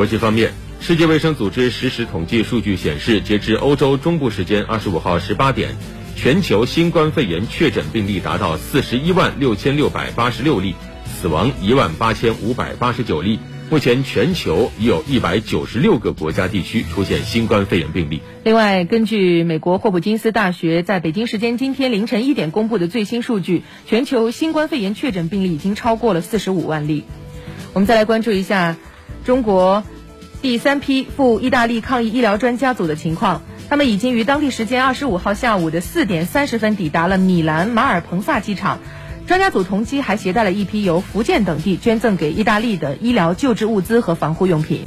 国际方面，世界卫生组织实时统计数据显示，截至欧洲中部时间二十五号十八点，全球新冠肺炎确诊病例达到四十一万六千六百八十六例，死亡一万八千五百八十九例。目前，全球已有一百九十六个国家地区出现新冠肺炎病例。另外，根据美国霍普金斯大学在北京时间今天凌晨一点公布的最新数据，全球新冠肺炎确诊病例已经超过了四十五万例。我们再来关注一下中国第三批赴意大利抗疫医疗专家组的情况，他们已经于当地时间二十五号下午的四点三十分抵达了米兰马尔彭萨机场。专家组同机还携带了一批由福建等地捐赠给意大利的医疗救治物资和防护用品。